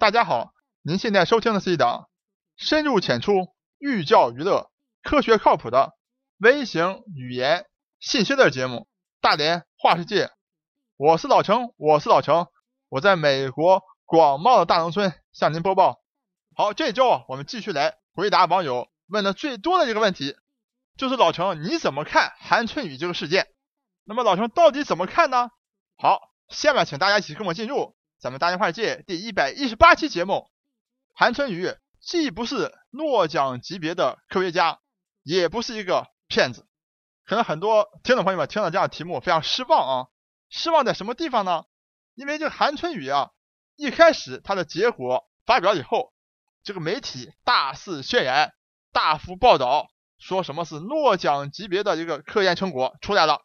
大家好，您现在收听的是一档深入浅出、寓教于乐、科学靠谱的微型语言信息类节目《大连话世界》。我是老程，我是老程，我在美国广袤的大农村向您播报。好，这周啊，我们继续来回答网友问的最多的一个问题，就是老程你怎么看韩春雨这个事件？那么老程到底怎么看呢？好，下面请大家一起跟我进入咱们大连话界第一百一十八期节目。韩春雨既不是诺奖级别的科学家，也不是一个骗子。可能很多听众朋友们听到这样的题目非常失望啊。失望在什么地方呢？因为这个韩春雨啊，一开始他的结果发表以后，这个媒体大肆渲染、大幅报道，说什么是诺奖级别的一个科研成果出来了。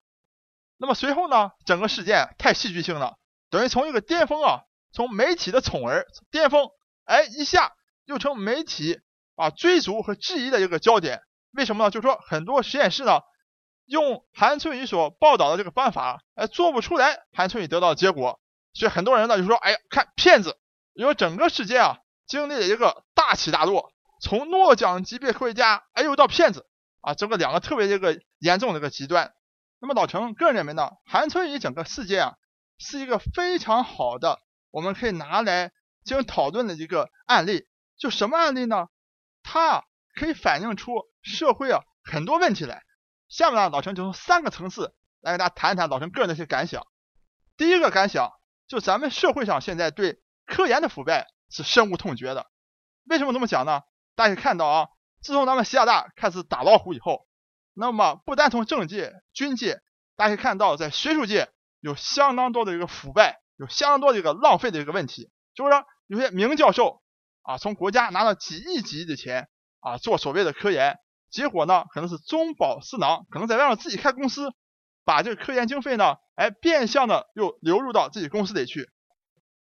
那么随后呢，整个事件太戏剧性了，等于从一个巅峰啊，从媒体的宠儿巅峰，哎，一下又成媒体啊追逐和质疑的一个焦点。为什么呢？就是说很多实验室呢。用韩春雨所报道的这个方法，哎，做不出来韩春雨得到的结果，所以很多人呢就说，哎呀，看骗子，因为整个世界啊经历了一个大起大落，从诺奖级别科学家，哎又到骗子啊，整个两个特别一个严重的一个极端。那么老陈个人认为呢，韩春雨整个事件啊是一个非常好的，我们可以拿来进行讨论的一个案例。就什么案例呢？它可以反映出社会啊很多问题来。下面呢，老陈就从三个层次来给大家谈一谈老陈个人的一些感想。第一个感想，就咱们社会上现在对科研的腐败是深恶痛绝的。为什么这么讲呢？大家可以看到啊，自从咱们习大大开始打老虎以后，那么不单从政界、军界，大家可以看到在学术界有相当多的一个腐败，有相当多的一个浪费的一个问题。就是说，有些名教授啊，从国家拿了几亿几亿的钱啊，做所谓的科研。结果呢，可能是中饱私囊，可能在外面自己开公司，把这个科研经费呢，哎，变相的又流入到自己公司里去，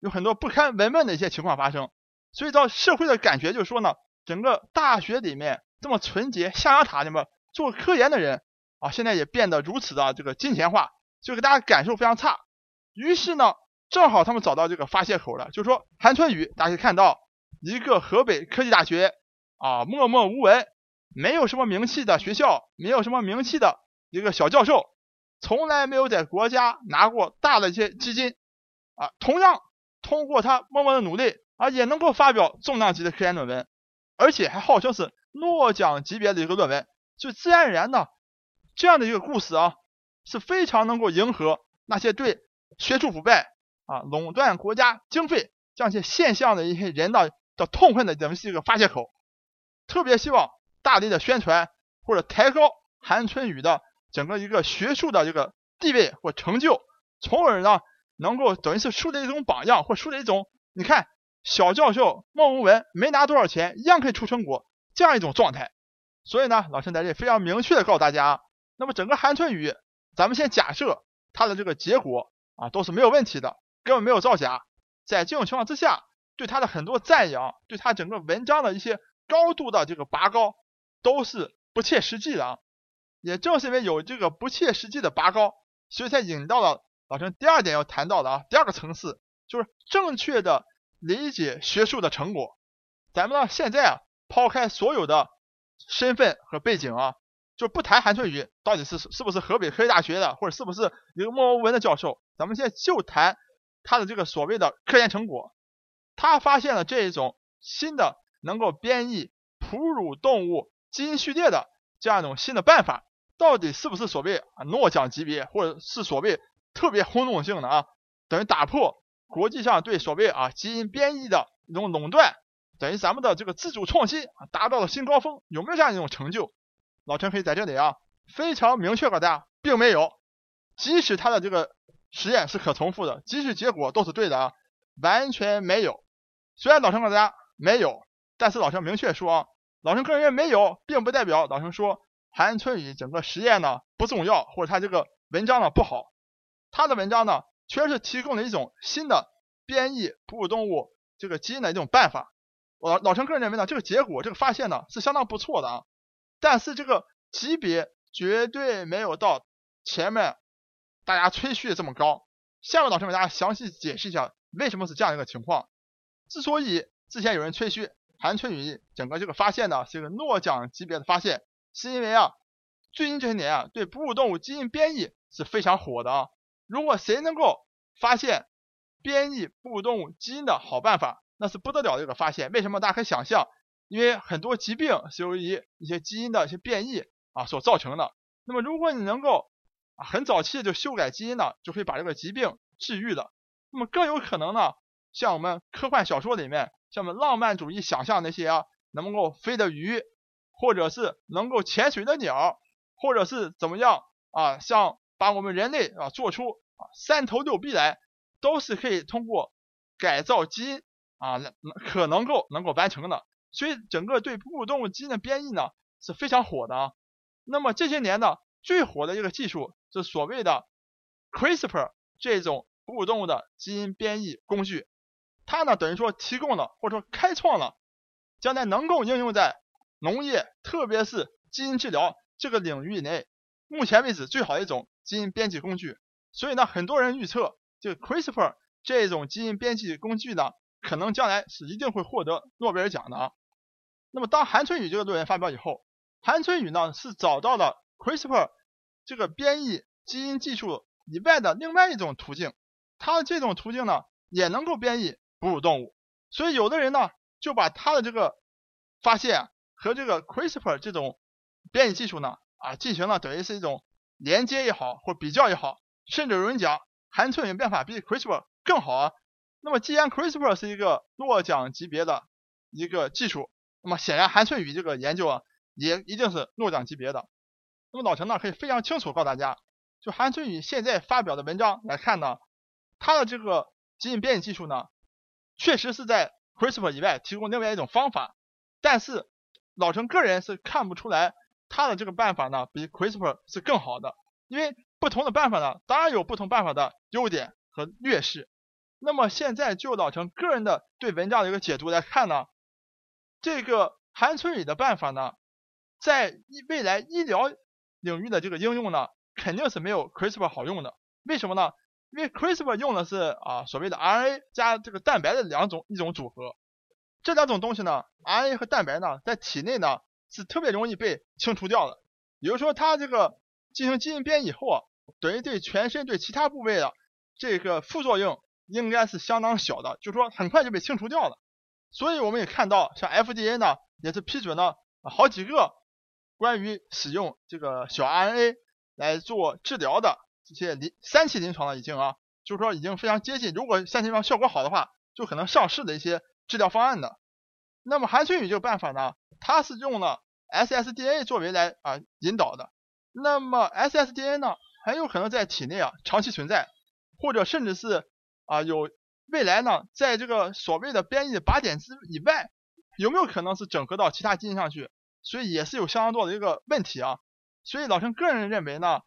有很多不堪文问的一些情况发生。所以到社会的感觉就是说呢，整个大学里面这么纯洁象牙塔里面做科研的人啊，现在也变得如此的这个金钱化，就给大家感受非常差。于是呢，正好他们找到这个发泄口了，就说韩春雨，大家可以看到一个河北科技大学啊，默默无闻。没有什么名气的学校，没有什么名气的一个小教授，从来没有在国家拿过大的一些基金啊。同样通过他默默的努力啊，也能够发表重量级的科研论文，而且还号称是诺奖级别的一个论文，就自然而然的这样的一个故事啊，是非常能够迎合那些对学术腐败啊、垄断国家经费这样一些现象的一些人的的痛恨的这么一个发泄口，特别希望。大力的宣传或者抬高韩春雨的整个一个学术的这个地位或成就，从而呢能够等于是树立一种榜样，或树立一种你看小教授孟文文没拿多少钱一样可以出成果这样一种状态。所以呢，老师在这里非常明确的告诉大家，那么整个韩春雨，咱们先假设他的这个结果啊都是没有问题的，根本没有造假。在这种情况之下，对他的很多赞扬，对他整个文章的一些高度的这个拔高。都是不切实际的啊！也正是因为有这个不切实际的拔高，所以才引到了老陈第二点要谈到的啊，第二个层次就是正确的理解学术的成果。咱们呢现在啊，抛开所有的身份和背景啊，就不谈韩春雨到底是是不是河北科技大学的，或者是不是一个默默无闻的教授，咱们现在就谈他的这个所谓的科研成果。他发现了这一种新的能够编译哺乳动物。基因序列的这样一种新的办法，到底是不是所谓啊诺奖级别，或者是所谓特别轰动性的啊？等于打破国际上对所谓啊基因编译的一种垄断，等于咱们的这个自主创新啊达到了新高峰，有没有这样一种成就？老陈可以在这里啊非常明确告诉大家，并没有。即使他的这个实验是可重复的，即使结果都是对的啊，完全没有。虽然老陈告诉大家没有，但是老陈明确说啊。老陈个人认为没有，并不代表老陈说韩春雨整个实验呢不重要，或者他这个文章呢不好。他的文章呢确实是提供了一种新的编译哺乳动物这个基因的一种办法。老老陈个人认为呢，这个结果这个发现呢是相当不错的啊，但是这个级别绝对没有到前面大家吹嘘的这么高。下面老师给大家详细解释一下为什么是这样一个情况。之所以之前有人吹嘘韩春雨整个这个发现呢是一个诺奖级别的发现，是因为啊，最近这些年啊，对哺乳动物基因编译是非常火的啊。如果谁能够发现编译哺乳动物基因的好办法，那是不得了的一个发现。为什么？大家可以想象，因为很多疾病是由于一些基因的一些变异啊所造成的。那么，如果你能够啊很早期就修改基因呢，就可以把这个疾病治愈的。那么更有可能呢，像我们科幻小说里面，像我们浪漫主义想象那些啊，能够飞的鱼，或者是能够潜水的鸟，或者是怎么样啊，像。把我们人类啊做出啊三头六臂来，都是可以通过改造基因啊可能够能够完成的。所以整个对哺乳动物基因的编译呢是非常火的啊。那么这些年呢最火的一个技术是所谓的 CRISPR 这种哺乳动物的基因编译工具，它呢等于说提供了或者说开创了将来能够应用在农业特别是基因治疗这个领域内，目前为止最好的一种。基因编辑工具，所以呢，很多人预测这个 CRISPR 这种基因编辑工具呢，可能将来是一定会获得诺贝尔奖的。那么，当韩春雨这个论文发表以后，韩春雨呢是找到了 CRISPR 这个编译基因技术以外的另外一种途径，它的这种途径呢也能够编译哺乳动物，所以有的人呢就把他的这个发现和这个 CRISPR 这种编译技术呢啊进行了等于是一种。连接也好，或比较也好，甚至有人讲韩春雨变法比 CRISPR 更好啊。那么既然 CRISPR 是一个诺奖级别的一个技术，那么显然韩春雨这个研究啊也一定是诺奖级别的。那么老陈呢可以非常清楚告诉大家，就韩春雨现在发表的文章来看呢，他的这个基因编辑技术呢，确实是在 CRISPR 以外提供另外一种方法，但是老陈个人是看不出来。他的这个办法呢，比 CRISPR 是更好的，因为不同的办法呢，当然有不同办法的优点和劣势。那么现在就老陈个人的对文章的一个解读来看呢，这个韩春雨的办法呢，在未来医疗领域的这个应用呢，肯定是没有 CRISPR 好用的。为什么呢？因为 CRISPR 用的是啊所谓的 RNA 加这个蛋白的两种一种组合，这两种东西呢，RNA 和蛋白呢，在体内呢。是特别容易被清除掉的，比如说它这个进行基因编以后啊，等于对全身对其他部位的这个副作用应该是相当小的，就是说很快就被清除掉了。所以我们也看到，像 FDA 呢也是批准了好几个关于使用这个小 RNA 来做治疗的这些临三期临床了已经啊，就是说已经非常接近，如果三期临床效果好的话，就可能上市的一些治疗方案的。那么韩春雨这个办法呢？它是用了 ssDNA 作为来啊引导的，那么 ssDNA 呢很有可能在体内啊长期存在，或者甚至是啊有未来呢在这个所谓的编译靶点之以外，有没有可能是整合到其他基因上去？所以也是有相当多的一个问题啊。所以老陈个人认为呢，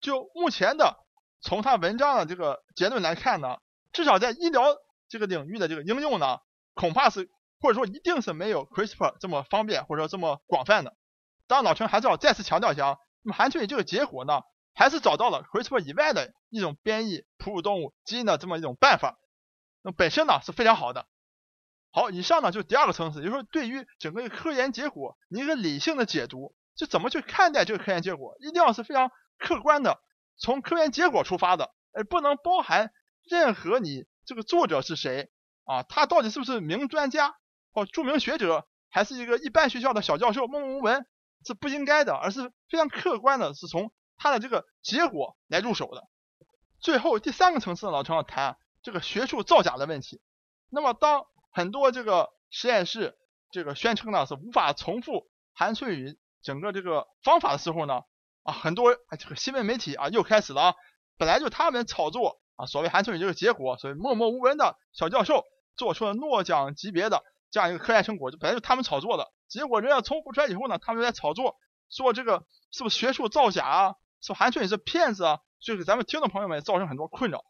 就目前的从他文章的这个结论来看呢，至少在医疗这个领域的这个应用呢，恐怕是。或者说一定是没有 CRISPR 这么方便或者说这么广泛的。当然，老陈还是要再次强调一下啊，那么韩春雨这个结果呢，还是找到了 CRISPR 以外的一种编译哺乳动物基因的这么一种办法，那本身呢是非常好的。好，以上呢就是第二个层次，也就是说对于整个科研结果你一个理性的解读，就怎么去看待这个科研结果，一定要是非常客观的，从科研结果出发的，而不能包含任何你这个作者是谁啊，他到底是不是名专家。或著名学者，还是一个一般学校的小教授，默默无闻是不应该的，而是非常客观的，是从他的这个结果来入手的。最后第三个层次呢，老陈要谈这个学术造假的问题。那么，当很多这个实验室这个宣称呢是无法重复韩春雨整个这个方法的时候呢，啊，很多这个新闻媒体啊又开始了啊，本来就他们炒作啊，所谓韩春雨这个结果，所谓默默无闻的小教授做出了诺奖级别的。这样一个科研成果，就本来就他们炒作的，结果人家重复出来以后呢，他们又在炒作，说这个是不是学术造假啊？说韩春雨是骗子啊？就给咱们听众朋友们造成很多困扰。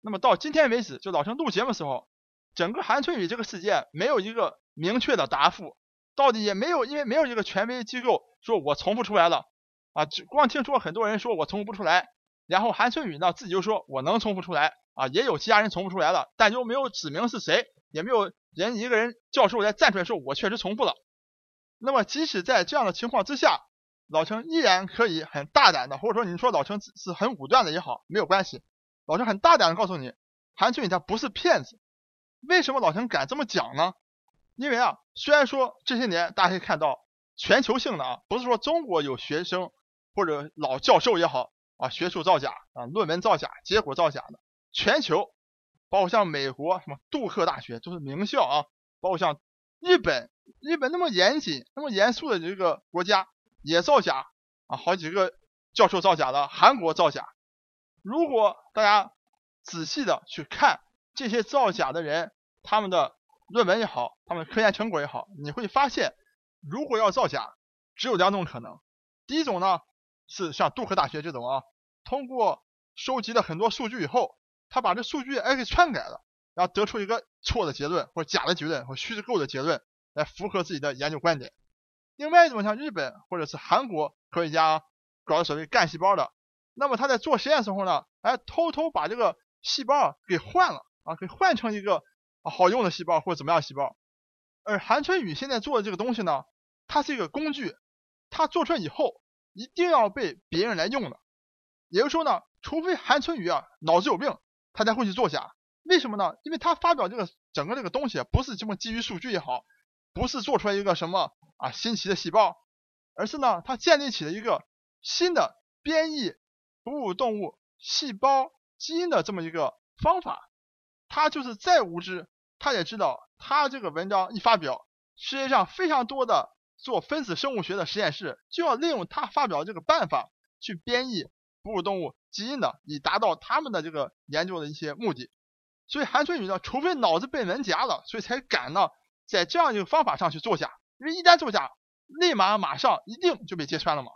那么到今天为止，就老陈录节目的时候，整个韩春雨这个事件没有一个明确的答复，到底也没有，因为没有一个权威机构说我重复出来了啊，只光听说很多人说我重复不出来，然后韩春雨呢自己就说我能重复出来，啊，也有其他人重复出来了，但就没有指明是谁，也没有人一个人教授来站出来说我确实重复了。那么即使在这样的情况之下，老陈依然可以很大胆的，或者说你说老陈是很武断的也好，没有关系。老陈很大胆的告诉你，韩春雨他不是骗子。为什么老陈敢这么讲呢？因为啊，虽然说这些年大家可以看到全球性的啊，不是说中国有学生或者老教授也好啊，学术造假啊，论文造假，结果造假的，全球，包括像美国什么杜克大学就是名校啊，包括像日本，日本那么严谨、那么严肃的这个国家也造假啊，好几个教授造假的，韩国造假。如果大家仔细的去看这些造假的人，他们的论文也好，他们的科研成果也好，你会发现，如果要造假，只有两种可能。第一种呢，是像杜克大学这种啊，通过收集了很多数据以后，他把这数据哎给篡改了，然后得出一个错的结论，或者假的结论，或虚构的结论，来符合自己的研究观点。另外一种像日本或者是韩国科学家搞的所谓干细胞的。那么他在做实验时候呢，哎，偷偷把这个细胞给换了啊，给换成一个好用的细胞或者怎么样细胞。而韩春雨现在做的这个东西呢，它是一个工具，它做出来以后一定要被别人来用的。也就是说呢，除非韩春雨啊脑子有病，他才会去作假。为什么呢？因为他发表这个整个这个东西不是这么基于数据也好，不是做出来一个什么啊新奇的细胞，而是呢他建立起了一个新的编译。哺乳动物细胞基因的这么一个方法，他就是再无知，他也知道，他这个文章一发表，世界上非常多的做分子生物学的实验室就要利用他发表这个办法去编译哺乳动物基因的，以达到他们的这个研究的一些目的。所以韩春雨呢，除非脑子被门夹了，所以才敢呢在这样一个方法上去作假，因为一旦作假，立马马上一定就被揭穿了嘛。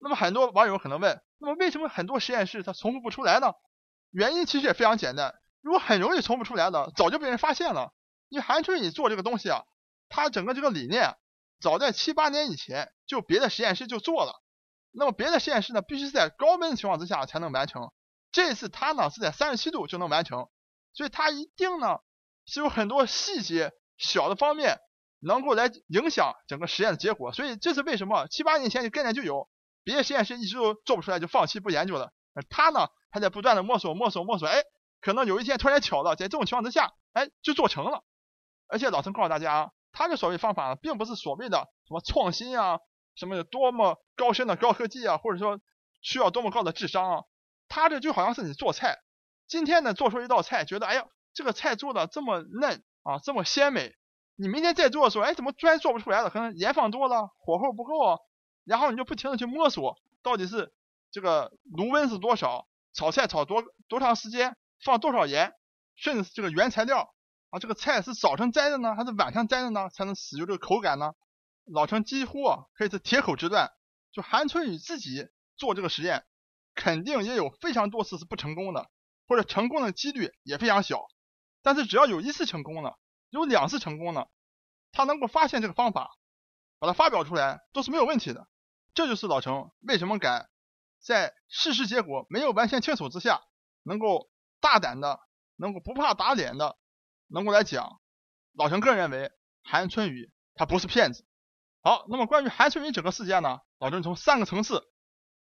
那么很多网友可能问。那么为什么很多实验室它重复不出来呢？原因其实也非常简单，如果很容易重复出来的，早就被人发现了。因为韩春雨做这个东西啊，他整个这个理念早在七八年以前就别的实验室就做了。那么别的实验室呢，必须是在高温的情况之下才能完成。这次他呢是在三十七度就能完成，所以他一定呢是有很多细节小的方面能够来影响整个实验的结果。所以这是为什么七八年前就概念就有。别的实验室一直都做不出来，就放弃不研究了。而他呢，还在不断的摸索、摸索、摸索。哎，可能有一天突然巧了，在这种情况之下，哎，就做成了。而且老陈告诉大家啊，他的所谓方法，并不是所谓的什么创新啊，什么有多么高深的高科技啊，或者说需要多么高的智商啊。他这就好像是你做菜，今天呢做出一道菜，觉得哎呀，这个菜做的这么嫩啊，这么鲜美。你明天再做的时候，哎，怎么突然做不出来了？可能盐放多了，火候不够啊。然后你就不停的去摸索，到底是这个炉温是多少，炒菜炒多多长时间，放多少盐，甚至这个原材料啊，这个菜是早晨摘的呢，还是晚上摘的呢，才能使用这个口感呢？老陈几乎啊可以是铁口直断，就韩春雨自己做这个实验，肯定也有非常多次是不成功的，或者成功的几率也非常小。但是只要有一次成功了，有两次成功了，他能够发现这个方法，把它发表出来，都是没有问题的。这就是老陈为什么敢在事实结果没有完全清楚之下，能够大胆的，能够不怕打脸的，能够来讲。老陈个人认为，韩春雨他不是骗子。好，那么关于韩春雨整个事件呢，老陈从三个层次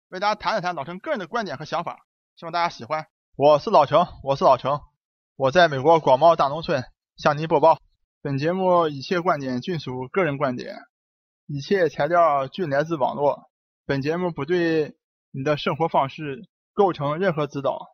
为大家谈一谈老陈个人的观点和想法，希望大家喜欢。我是老陈，我是老陈，我在美国广袤大农村向您播报。本节目一切观点均属个人观点。一切材料均来自网络。本节目不对你的生活方式构成任何指导。